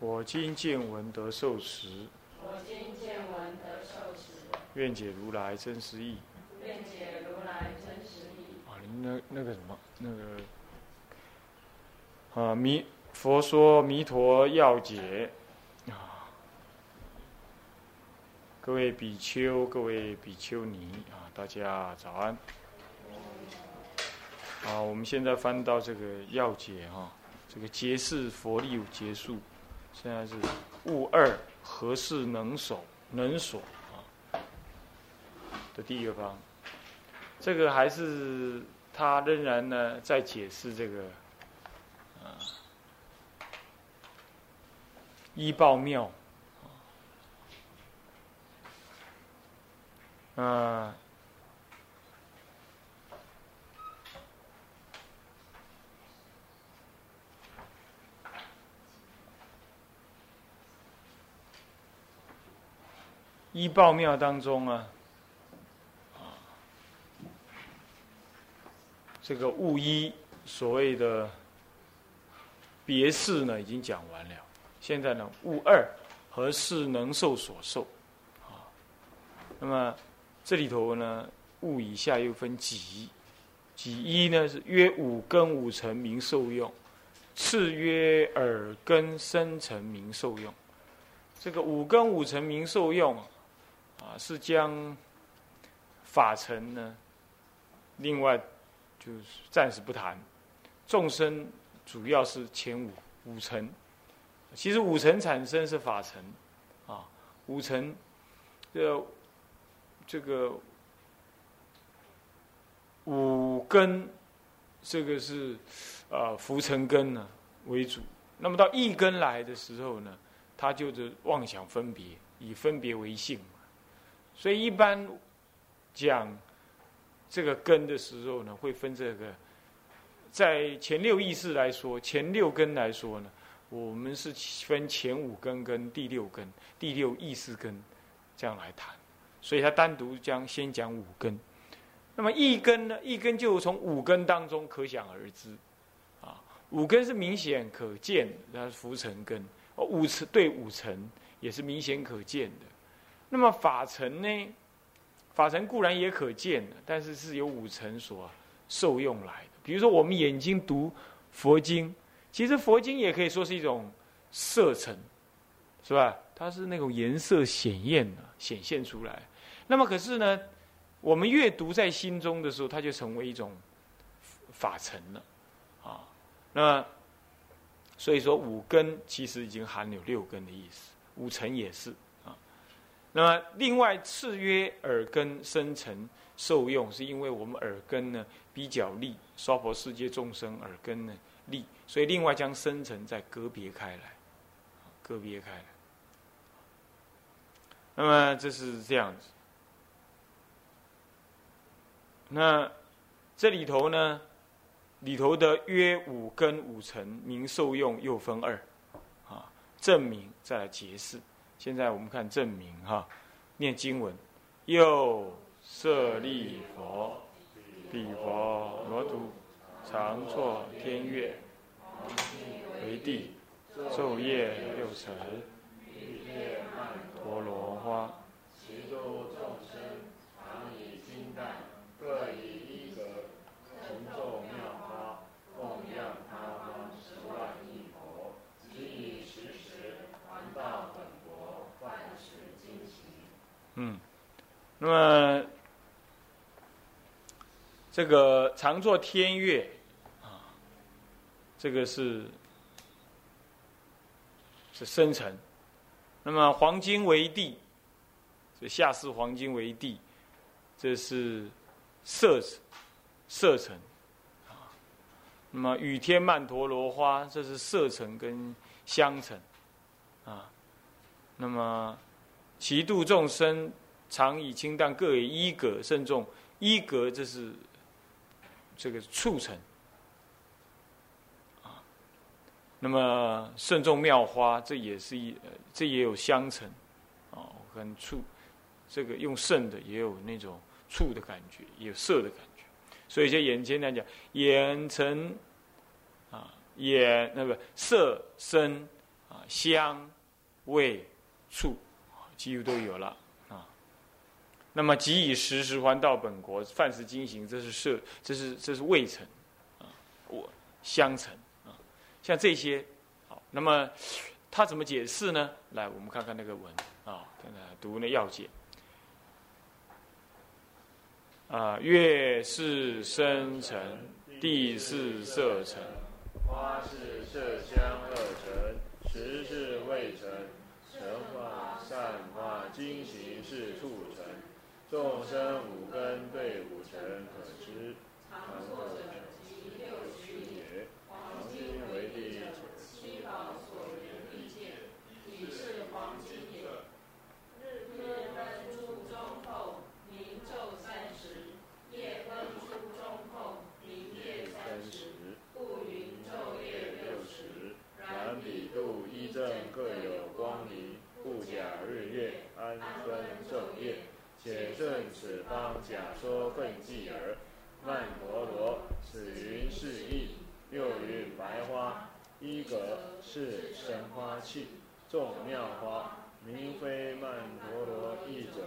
我今见闻得受持，我今见闻得受持，愿解如来真实义。愿解如来真实义。啊，那那个什么，那个啊，弥佛说弥陀要解啊，各位比丘、各位比丘尼啊，大家早安。啊，我们现在翻到这个要解哈、这个结释佛力结束，现在是物二何事能守能所啊的第一个方。这个还是他仍然呢在解释这个啊一报妙啊。一报庙当中啊，啊这个物一所谓的别事呢，已经讲完了。现在呢，物二何事能受所受啊？那么这里头呢，物以下又分己，己一呢是约五根五尘名受用，次约耳根生尘名受用。这个五根五尘名受用，是将法尘呢，另外。就是暂时不谈，众生主要是前五五尘，其实五尘产生是法尘，啊，五尘，这这个五根，这个是啊浮尘根呢为主。那么到一根来的时候呢，它就是妄想分别，以分别为性，所以一般讲。这个根的时候呢，会分这个，在前六意识来说，前六根来说呢，我们是分前五根跟第六根、第六意识根这样来谈，所以他单独将先讲五根。那么一根呢，一根就从五根当中可想而知，啊，五根是明显可见的，那是浮尘根，哦，五尘对五尘也是明显可见的。那么法尘呢？法尘固然也可见的，但是是由五尘所受用来的。比如说，我们眼睛读佛经，其实佛经也可以说是一种色尘，是吧？它是那种颜色显艳的显现出来。那么，可是呢，我们阅读在心中的时候，它就成为一种法尘了啊。那，所以说五根其实已经含有六根的意思，五尘也是。那么，另外次约耳根生成受用，是因为我们耳根呢比较利，娑婆世界众生耳根呢利，所以另外将生成再割别开来，割别开来。那么这是这样子。那这里头呢，里头的约五根五尘名受用又分二，啊，证明再来解释。现在我们看证明哈，念经文，又舍利佛，彼佛罗土，常坐天乐，为帝，昼夜六尘，陀罗花，其诸众生，常以金蛋，各以一格，重奏妙花，供养他方十万亿佛，即以时时还到本。嗯，那么这个常作天乐啊，这个是是生辰。那么黄金为地，这下世黄金为地，这是色色尘啊。那么雨天曼陀罗花，这是色尘跟香尘啊，那么其度众生常以清淡各以一格慎重，一格这是这个促成啊。那么慎重妙花，这也是一这也有相成啊，跟醋这个用剩的也有那种醋的感觉，也有色的感觉。所以就眼前来讲，眼成啊，眼那个色声啊，香味触，几乎都有了。那么即以时时还到本国，饭食精行，这是色，这是这是味成啊，我香成啊，像这些好。那么他怎么解释呢？来，我们看看那个文啊，看看读那要解。啊，月是生成，地是色成，花是色香二成，时是未成，成化散化精行是处，众生五根对五尘可知，常作者即六虚也。黄金为地，七宝所缘地界，体是黄金也。日日分出中后，明昼三时；夜分出中后，明夜三时。故云昼夜六时。然彼度一正各有光明，不假日月，安分昼夜。且顺此方假说分记耳。曼陀罗，此云是意。又云白花，一格是生花器，众妙花，名非曼陀罗一种。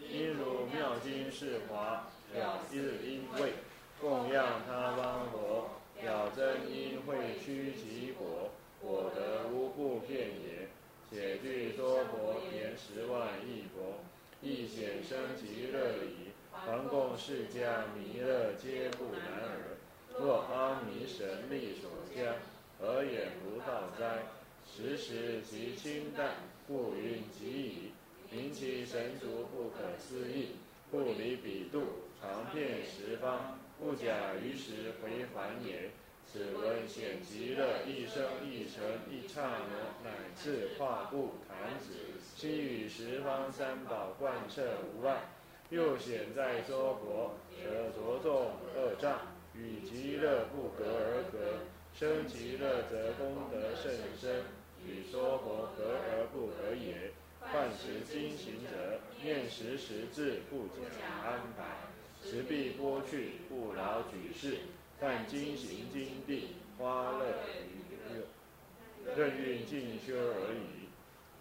因如妙经是华，表日因位，供养他方佛，表真因会趋其果，果得无不遍也。且据说佛言十万亿佛，亦显生极乐矣。凡供释迦弥勒，皆不难耳。若阿弥神力所加，何眼不道哉？时时其清淡，故云极矣。名其神足不可思议，不离彼度，常遍十方，不假于时回还也。此文显极乐一生一成一刹那，乃至跨步弹指，悉与十方三宝贯彻无碍。又显在说佛，得着众恶障。与极乐不隔而隔，生极乐则功德甚深；与说佛隔而不隔也。犯时经行者，念时时至，不假安排，持必剥去，不劳举事。但经行经地，花乐娱乐，任运进修而已。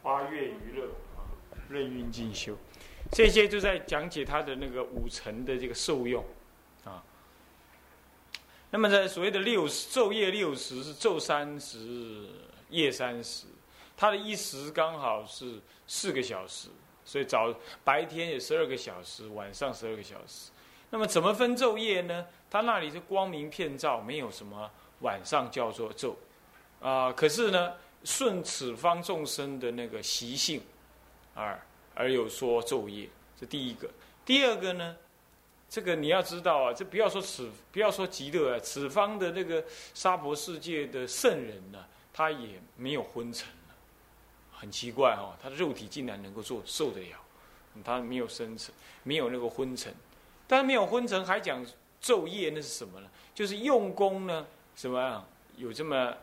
花月娱乐啊，任运进修，这些就在讲解他的那个五层的这个受用。啊那么在所谓的六十昼夜六十是昼三十夜三十，它的一时刚好是四个小时，所以早白天有十二个小时，晚上十二个小时。那么怎么分昼夜呢？他那里是光明遍照，没有什么晚上叫做昼啊。可是呢，顺此方众生的那个习性，而而有说昼夜，这第一个。第二个呢？这个你要知道啊，这不要说此，不要说极乐啊，此方的那个娑婆世界的圣人呢，他也没有昏沉很奇怪哦，他的肉体竟然能够做受得了，他没有深沉，没有那个昏沉，但是没有昏沉还讲昼夜，那是什么呢？就是用功呢，什么？有这么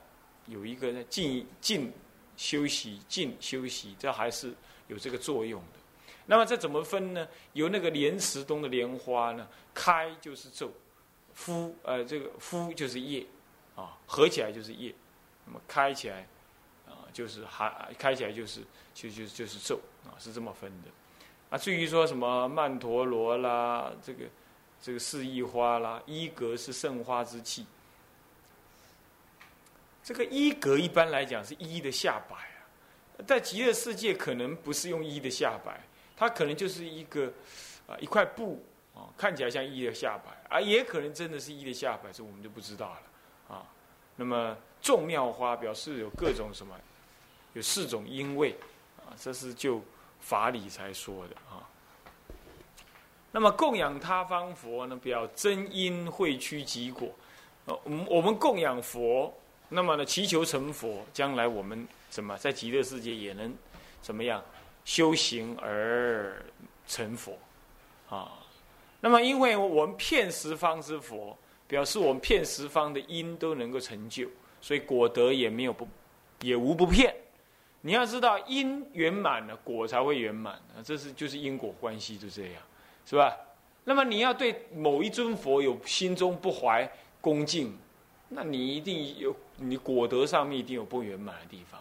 有一个呢，静静休息，静休息，这还是有这个作用的。那么这怎么分呢？由那个莲池中的莲花呢，开就是昼，敷呃这个敷就是夜，啊合起来就是夜，那么开起来啊就是还开起来就是就就就是昼啊是这么分的。啊至于说什么曼陀罗啦，这个这个四意花啦，一格是圣花之气。这个一格一般来讲是一的下摆啊，在极乐世界可能不是用一的下摆。它可能就是一个啊一块布啊，看起来像一的下摆啊，也可能真的是一的下摆，这我们就不知道了啊。那么众妙花表示有各种什么，有四种因为啊，这是就法理才说的啊。那么供养他方佛呢，表真因会趋极果。呃，我们我们供养佛那么呢，祈求成佛，将来我们什么在极乐世界也能怎么样修行而成佛啊？那么，因为我们骗十方之佛，表示我们骗十方的因都能够成就，所以果德也没有不，也无不骗。你要知道，因圆满了，果才会圆满，这是就是因果关系，就这样，是吧？那么你要对某一尊佛有心中不怀恭敬，那你一定有你果德上面一定有不圆满的地方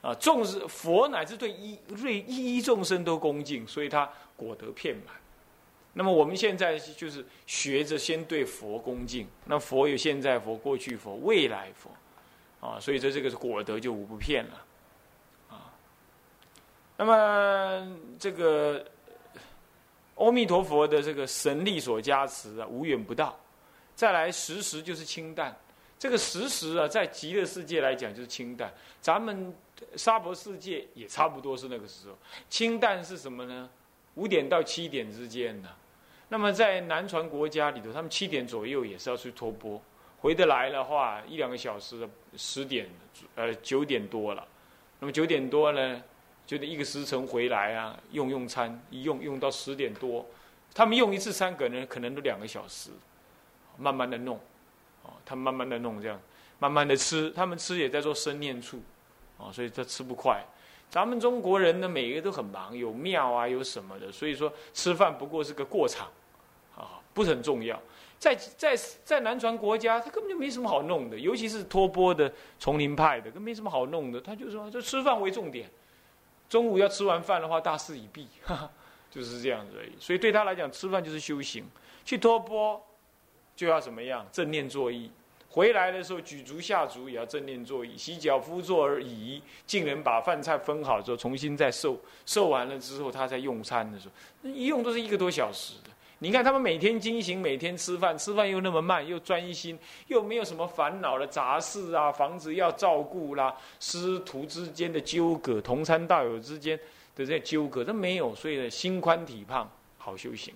啊。众是佛乃至对一对一一众生都恭敬，所以他果德遍满。那么我们现在就是学着先对佛恭敬，那佛有现在佛、过去佛、未来佛，啊，所以这这个是果德就无不骗了，啊。那么这个阿弥陀佛的这个神力所加持啊，无远不到。再来时时就是清淡，这个时时啊，在极乐世界来讲就是清淡，咱们娑婆世界也差不多是那个时候。清淡是什么呢？五点到七点之间呢。那么在南传国家里头，他们七点左右也是要去托钵，回得来的话一两个小时，十点呃九点多了，那么九点多呢，就得一个时辰回来啊，用用餐，一用用到十点多，他们用一次餐可能可能都两个小时，慢慢的弄，哦，他们慢慢的弄这样，慢慢的吃，他们吃也在做生念处，哦，所以他吃不快。咱们中国人呢，每一个都很忙，有庙啊，有什么的，所以说吃饭不过是个过场，啊，不是很重要。在在在南传国家，他根本就没什么好弄的，尤其是托钵的丛林派的，更没什么好弄的。他就说，就吃饭为重点，中午要吃完饭的话，大事已毕，哈 哈就是这样子而已。所以对他来讲，吃饭就是修行，去托钵就要怎么样正念作意。回来的时候，举足下足也要正念坐椅，洗脚敷坐而已。竟人把饭菜分好之后，重新再受，受完了之后，他再用餐的时候，一用都是一个多小时的。你看他们每天精行，每天吃饭，吃饭又那么慢，又专心，又没有什么烦恼的杂事啊，房子要照顾啦，师徒之间的纠葛，同参道友之间的这些纠葛都没有，所以呢，心宽体胖，好修行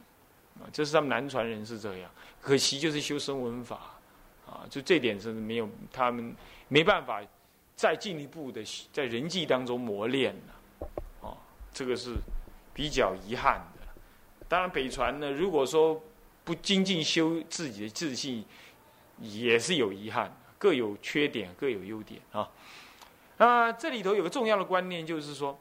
啊。这是他们南传人是这样，可惜就是修声闻法。啊，就这点是没有，他们没办法再进一步的在人际当中磨练了，啊，这个是比较遗憾的。当然，北传呢，如果说不精进修自己的自信，也是有遗憾，各有缺点，各有优点啊。那这里头有个重要的观念，就是说，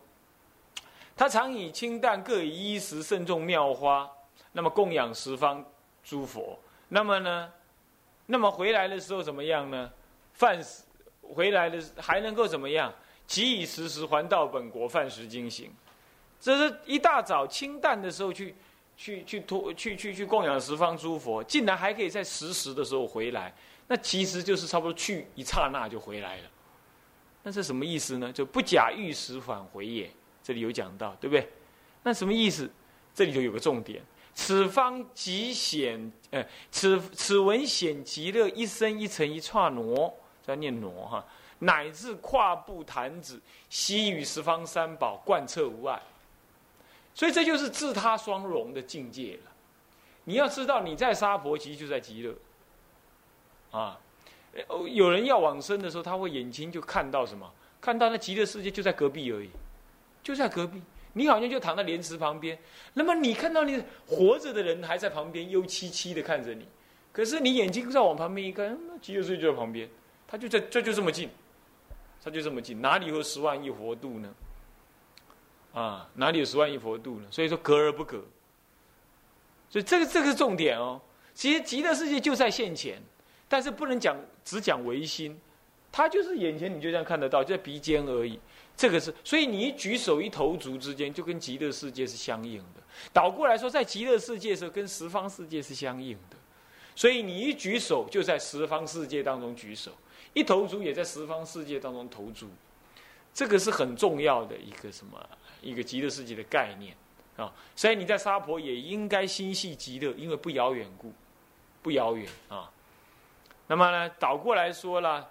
他常以清淡各以衣食慎重妙花，那么供养十方诸佛，那么呢？那么回来的时候怎么样呢？饭食回来的还能够怎么样？即以时时还到本国，饭食精行。这是一大早清淡的时候去去去托去去去供养十方诸佛，竟然还可以在时时的时候回来。那其实就是差不多去一刹那就回来了。那是什么意思呢？就不假玉石返回也。这里有讲到，对不对？那什么意思？这里头有个重点。此方极显，呃，此此文显极乐一生一层一刹挪，在念挪哈，乃至跨步坛子，悉与十方三宝贯彻无碍。所以这就是自他双融的境界了。你要知道，你在沙婆其实就在极乐。啊，有人要往生的时候，他会眼睛就看到什么？看到那极乐世界就在隔壁而已，就在隔壁。你好像就躺在莲池旁边，那么你看到你活着的人还在旁边幽凄凄的看着你，可是你眼睛再往旁边一看，那极乐世界就在旁边，他就在这就这么近，他就这么近，哪里有十万亿佛度呢？啊，哪里有十万亿佛度呢？所以说隔而不隔，所以这个这个是重点哦。其实极乐世界就在现前，但是不能讲只讲唯心，它就是眼前你就这样看得到，就在鼻尖而已。这个是，所以你一举手一投足之间，就跟极乐世界是相应的。倒过来说，在极乐世界的时候，跟十方世界是相应的。所以你一举手，就在十方世界当中举手；一投足，也在十方世界当中投足。这个是很重要的一个什么？一个极乐世界的概念啊。所以你在沙婆也应该心系极乐，因为不遥远故，不遥远啊。那么呢，倒过来说了。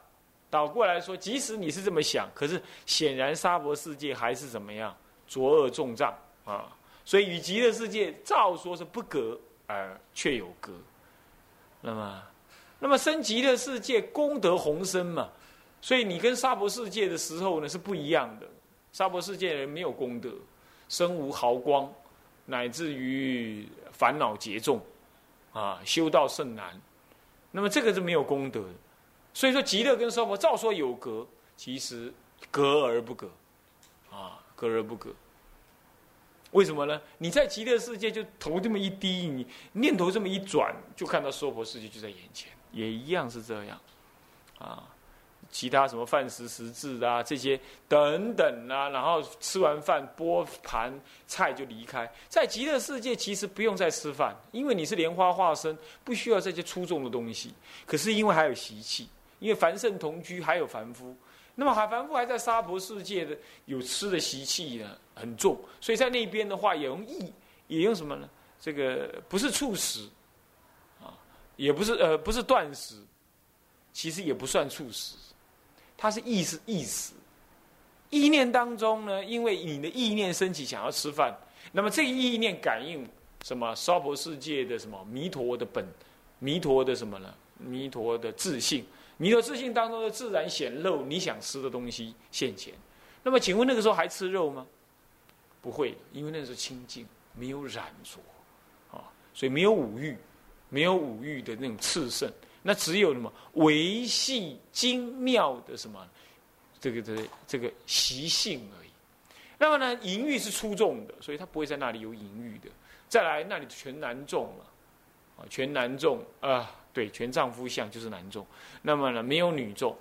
倒过来说，即使你是这么想，可是显然沙婆世界还是怎么样，浊恶重障啊！所以与极乐世界照说是不隔，而却有隔。那么，那么生极乐世界功德宏深嘛，所以你跟娑婆世界的时候呢是不一样的。娑婆世界人没有功德，身无毫光，乃至于烦恼结重，啊，修道甚难。那么这个是没有功德的。所以说极乐跟娑婆照说有隔，其实隔而不隔，啊，隔而不隔。为什么呢？你在极乐世界就头这么一低，你念头这么一转，就看到娑婆世界就在眼前，也一样是这样，啊，其他什么饭食食质啊这些等等啊，然后吃完饭拨盘菜就离开。在极乐世界其实不用再吃饭，因为你是莲花化身，不需要这些粗重的东西。可是因为还有习气，因为凡圣同居还有凡夫。那么海凡夫还在娑婆世界的有吃的习气呢，很重，所以在那边的话也用意，也用什么呢？这个不是触食，啊，也不是呃不是断食，其实也不算触食，它是意是意识，意念当中呢，因为你的意念升起想要吃饭，那么这个意念感应什么娑婆世界的什么弥陀的本，弥陀的什么呢？弥陀的自信。弥陀自信当中的自然显露，你想吃的东西现前。那么，请问那个时候还吃肉吗？不会，因为那时候清净，没有染浊，啊，所以没有五欲，没有五欲的那种炽盛，那只有什么维系精妙的什么，这个这这个习性而已。那么呢，淫欲是出众的，所以他不会在那里有淫欲的。再来，那里全男众了，啊，全男众啊。对，全丈夫相就是男众，那么呢，没有女众，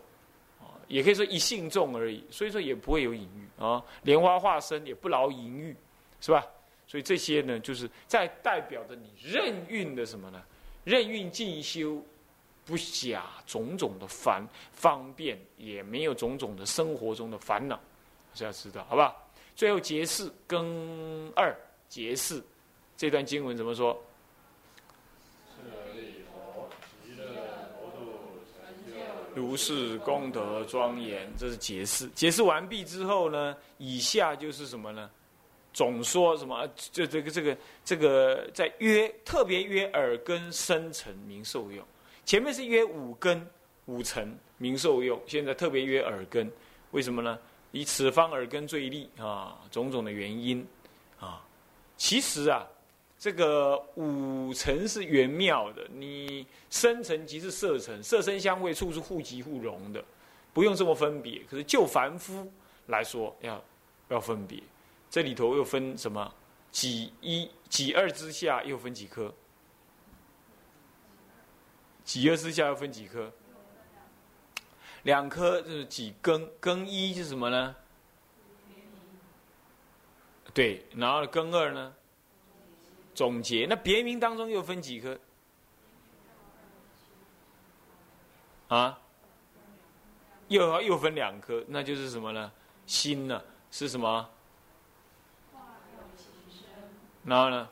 也可以说一性众而已，所以说也不会有隐喻啊。莲花化身也不劳淫欲，是吧？所以这些呢，就是在代表着你任运的什么呢？任运进修，不假种种的烦方便，也没有种种的生活中的烦恼，是要知道，好不好？最后结四更二结四，这段经文怎么说？如是功德庄严，这是解释。解释完毕之后呢，以下就是什么呢？总说什么？就这个这个这个，在约特别约耳根生成名受用。前面是约五根五层名受用，现在特别约耳根。为什么呢？以此方耳根最利啊，种种的原因啊。其实啊。这个五层是圆妙的，你生层即是色层，色身相位处是互即互融的，不用这么分别。可是就凡夫来说，要要分别。这里头又分什么？几一、几二之下又分几颗？几二之下又分几颗？两颗就是几根？根一是什么呢？对，然后根二呢？总结那别名当中又分几颗？啊，又又分两颗，那就是什么呢？心呢？是什么？然后呢？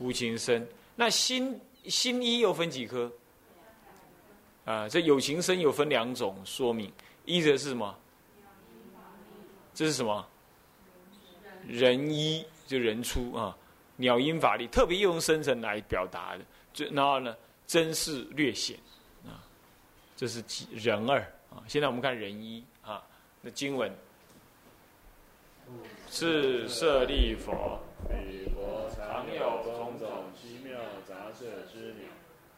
无情生。那心心一又分几颗？啊，这有情生有分两种，说明一则是什么？这是什么？人一就人出啊。鸟音法力特别用生成来表达的，就然后呢，真是略显啊，这是人二啊。现在我们看人一啊，那经文是舍利佛，彼佛常有种种奇妙杂色之鸟，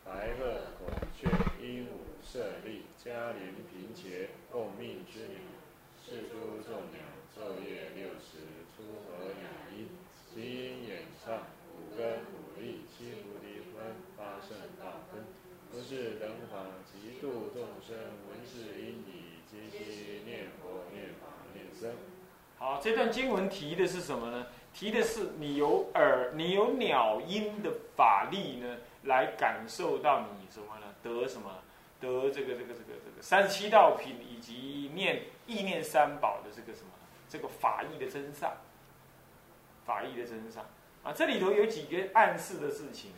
白鹤、舍利、嘉陵、平伽、共命之鸟，是诸众鸟，昼夜六时出合鸟音，集音演唱。五根五力七菩提分八圣道分，都是等法极度众生闻是因已，皆悉念佛念法念僧。好，这段经文提的是什么呢？提的是你有耳，你有鸟音的法力呢，来感受到你什么呢？得什么？得这个这个这个这个三十七道品以及念意念三宝的这个什么？这个法义的真上，法义的真上。啊，这里头有几个暗示的事情，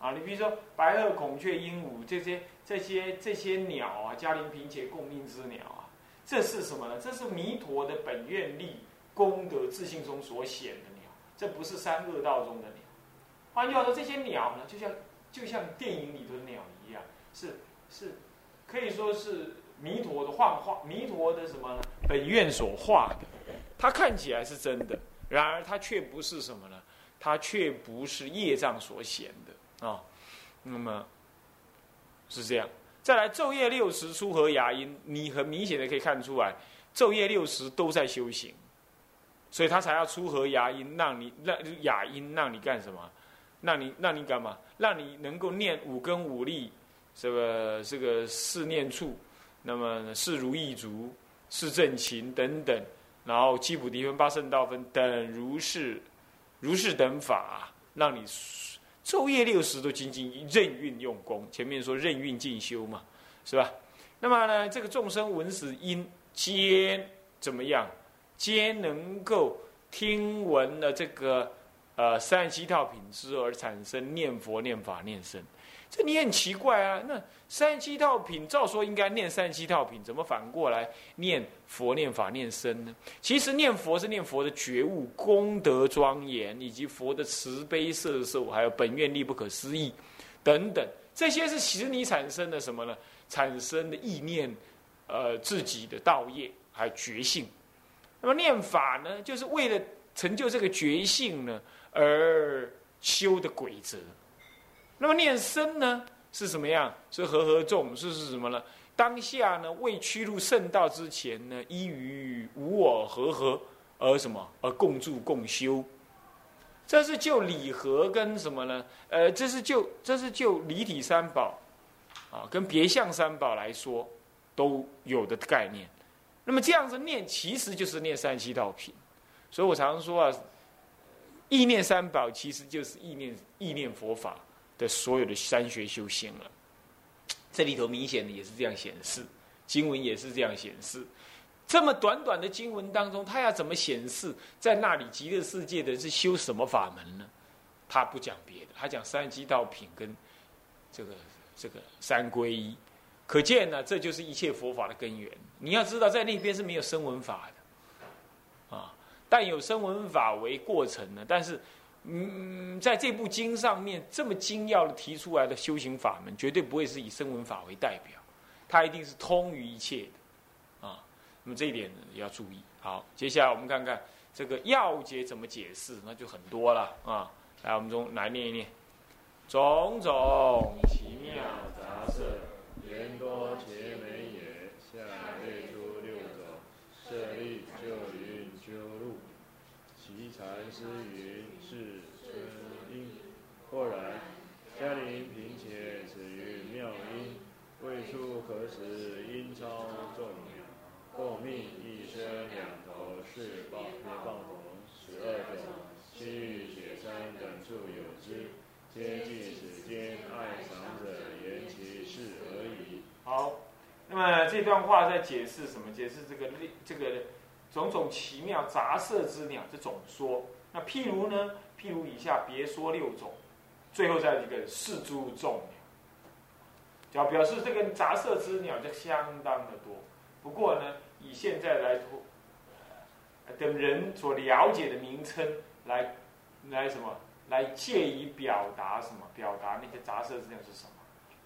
啊，你比如说白鹤、孔雀、鹦鹉这些、这些、这些鸟啊，嘉陵平且共命之鸟啊，这是什么呢？这是弥陀的本愿力、功德、自信中所显的鸟，这不是三恶道中的鸟。换句话说，这些鸟呢，就像就像电影里头的鸟一样，是是可以说是弥陀的幻化，弥陀的什么呢？本愿所化的，它看起来是真的，然而它却不是什么呢？它却不是业障所显的啊。那么是这样。再来昼夜六时出和牙音，你很明显的可以看出来，昼夜六时都在修行，所以他才要出和牙音，让你让哑音，让你干什么？让你让你干嘛？让你能够念五根五力，这个这个四念处，那么是如意足，是正勤等等，然后七普提分、八圣道分等如是如是等法，让你。昼夜六时都精进任运用功，前面说任运进修嘛，是吧？那么呢，这个众生闻死因皆怎么样？皆能够听闻了这个呃三十七套品质而产生念佛、念法、念僧。这你很奇怪啊！那三十七套品，照说应该念三十七套品，怎么反过来念佛、念法、念身呢？其实念佛是念佛的觉悟、功德庄严，以及佛的慈悲摄受，还有本愿力不可思议等等，这些是使你产生的什么呢？产生的意念，呃，自己的道业还有觉性。那么念法呢，就是为了成就这个觉性呢而修的规则。那么念身呢是什么样？是和合众，是是什么呢？当下呢未趋入圣道之前呢，依于无我和合而什么而共住共修。这是就理和跟什么呢？呃，这是就这是就离体三宝啊，跟别相三宝来说都有的概念。那么这样子念，其实就是念三七道品。所以我常说啊，意念三宝其实就是意念意念佛法。的所有的三学修行了，这里头明显的也是这样显示，经文也是这样显示。这么短短的经文当中，他要怎么显示在那里极乐世界的是修什么法门呢？他不讲别的，他讲三七道品跟这个这个三皈依。可见呢，这就是一切佛法的根源。你要知道，在那边是没有声闻法的啊，但有声闻法为过程呢，但是。嗯，在这部经上面这么精要的提出来的修行法门，绝对不会是以声闻法为代表，它一定是通于一切的，啊，那么这一点要注意。好，接下来我们看看这个要解怎么解释，那就很多了啊。来，我们中来念一念，种种奇妙杂色，言多且美也。下列出六种，设立就云究路，其禅师云。是春音，或然，嘉陵平且止于妙音，未出可使音超众鸟，共命一生两头是宝别棒红十二种，西域雪山等处有之，皆据此间爱藏者言其事而已。好，那么这段话在解释什么？解释这个这个种种奇妙杂色之鸟这种说。那譬如呢？譬如以下别说六种，最后再一个四诸众鸟，就表示这个杂色之鸟就相当的多。不过呢，以现在来说，等人所了解的名称来来什么，来借以表达什么？表达那些杂色之鸟是什么？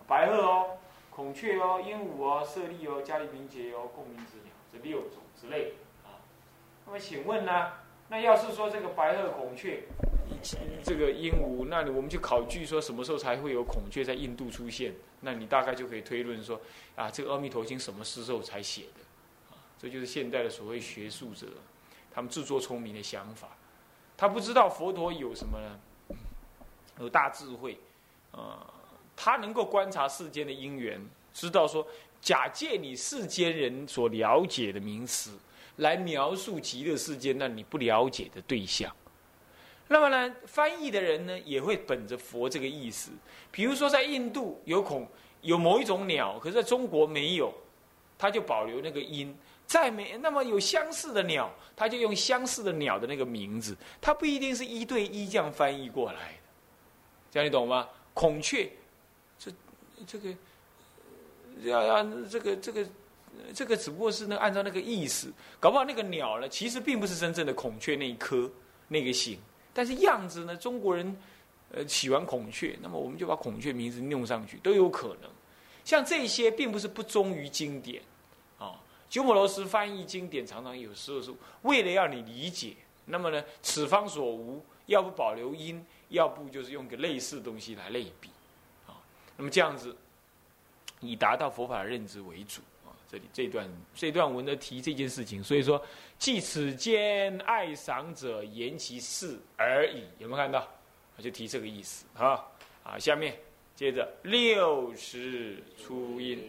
白鹤哦，孔雀哦，鹦鹉哦，舍利哦，加利频劫哦，共鸣之鸟这六种之类啊。那么请问呢？那要是说这个白鹤、孔雀，这个鹦鹉，那你我们就考据说什么时候才会有孔雀在印度出现？那你大概就可以推论说，啊，这个《阿弥陀经》什么时候才写的？啊，这就是现代的所谓学术者，他们自作聪明的想法。他不知道佛陀有什么呢？有大智慧，啊，他能够观察世间的因缘，知道说，假借你世间人所了解的名词。来描述极乐世界，那你不了解的对象。那么呢，翻译的人呢，也会本着佛这个意思。比如说，在印度有孔有某一种鸟，可是在中国没有，他就保留那个音。再没那么有相似的鸟，他就用相似的鸟的那个名字。它不一定是一对一这样翻译过来的，这样你懂吗？孔雀，这这个要要这个这个。这个只不过是那按照那个意思，搞不好那个鸟呢，其实并不是真正的孔雀那一颗那个形，但是样子呢，中国人呃喜欢孔雀，那么我们就把孔雀名字弄上去都有可能。像这些并不是不忠于经典啊，鸠摩罗什翻译经典，常常有时候是为了要你理解。那么呢，此方所无，要不保留音，要不就是用个类似的东西来类比，啊，那么这样子，以达到佛法的认知为主。这里这段这段文的提这件事情，所以说，即此间爱赏者言其事而已，有没有看到？我就提这个意思好啊，下面接着六十初音。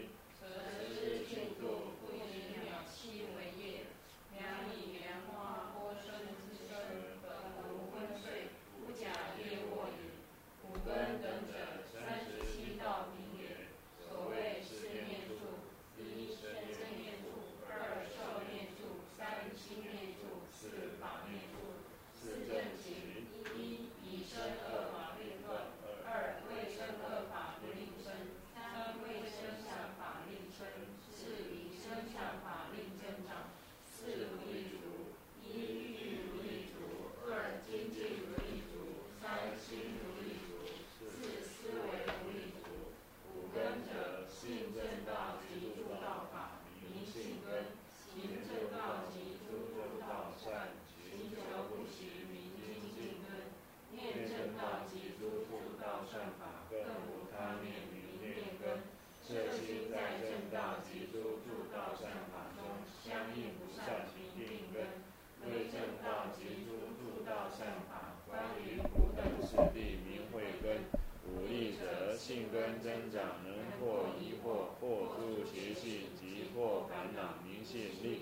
正法关于菩萨师弟明慧根，武力者性根增长，能破疑惑，破诸邪性，即破烦恼，明性力，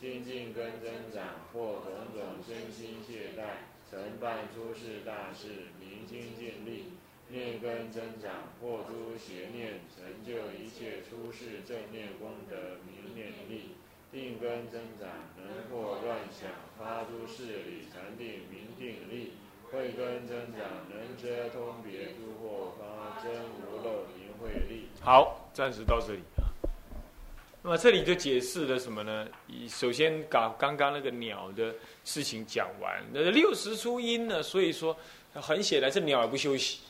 精进根增长，破种种身心懈怠，成办出世大事，明心见力，念根增长，破诸邪念，成就一切出世正念功德，明念力。定根增长，能破乱想，发诸事理，禅定明定力；慧根增长，能遮通别诸惑，发真无漏明慧力。好，暂时到这里。那么这里就解释了什么呢？首先把刚刚那个鸟的事情讲完，那六十出音呢？所以说很显然，这鸟也不休息。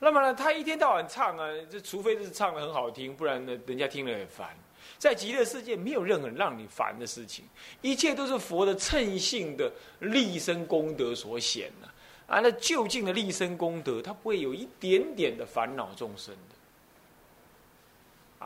那么呢，他一天到晚唱啊，这除非是唱的很好听，不然呢，人家听了也烦。在极乐世界，没有任何让你烦的事情，一切都是佛的称性的立身功德所显的啊。那究竟的立身功德，它不会有一点点的烦恼众生的。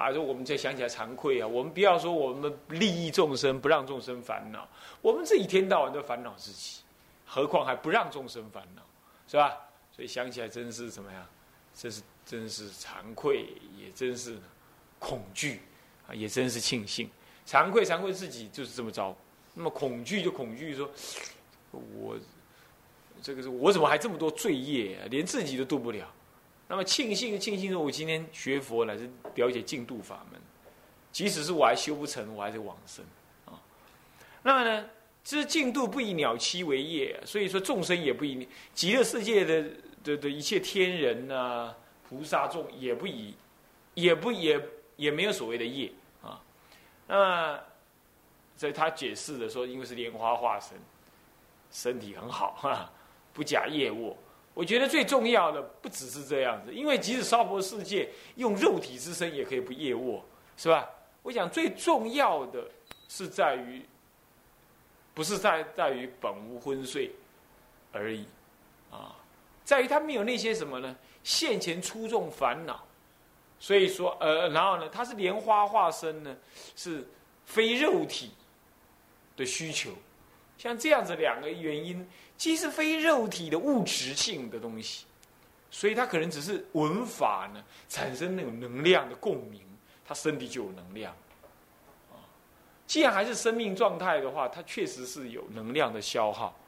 啊，就我们再想起来惭愧啊！我们不要说我们利益众生，不让众生烦恼，我们这一天到晚都烦恼自己，何况还不让众生烦恼，是吧？所以想起来真是怎么样？真是真是惭愧，也真是恐惧啊，也真是庆幸。惭愧惭愧自己就是这么着，那么恐惧就恐惧说，我这个是我怎么还这么多罪业，啊连自己都度不了。那么庆幸庆幸说，我今天学佛乃是了解净度法门，即使是我还修不成，我还是往生啊。那么呢，其实净度不以鸟栖为业，所以说众生也不以极乐世界的的的一切天人呐、菩萨众也不以，也不也也没有所谓的业啊。那，所以他解释的说，因为是莲花化身，身体很好哈，不假业卧。我觉得最重要的不只是这样子，因为即使娑婆世界用肉体之身也可以不业卧，是吧？我想最重要的是在于，不是在在于本无昏睡而已，啊，在于他没有那些什么呢？现前出众烦恼，所以说，呃，然后呢，他是莲花化身呢，是非肉体的需求，像这样子两个原因。既是非肉体的物质性的东西，所以它可能只是文法呢产生那种能量的共鸣，它身体就有能量。啊，既然还是生命状态的话，它确实是有能量的消耗。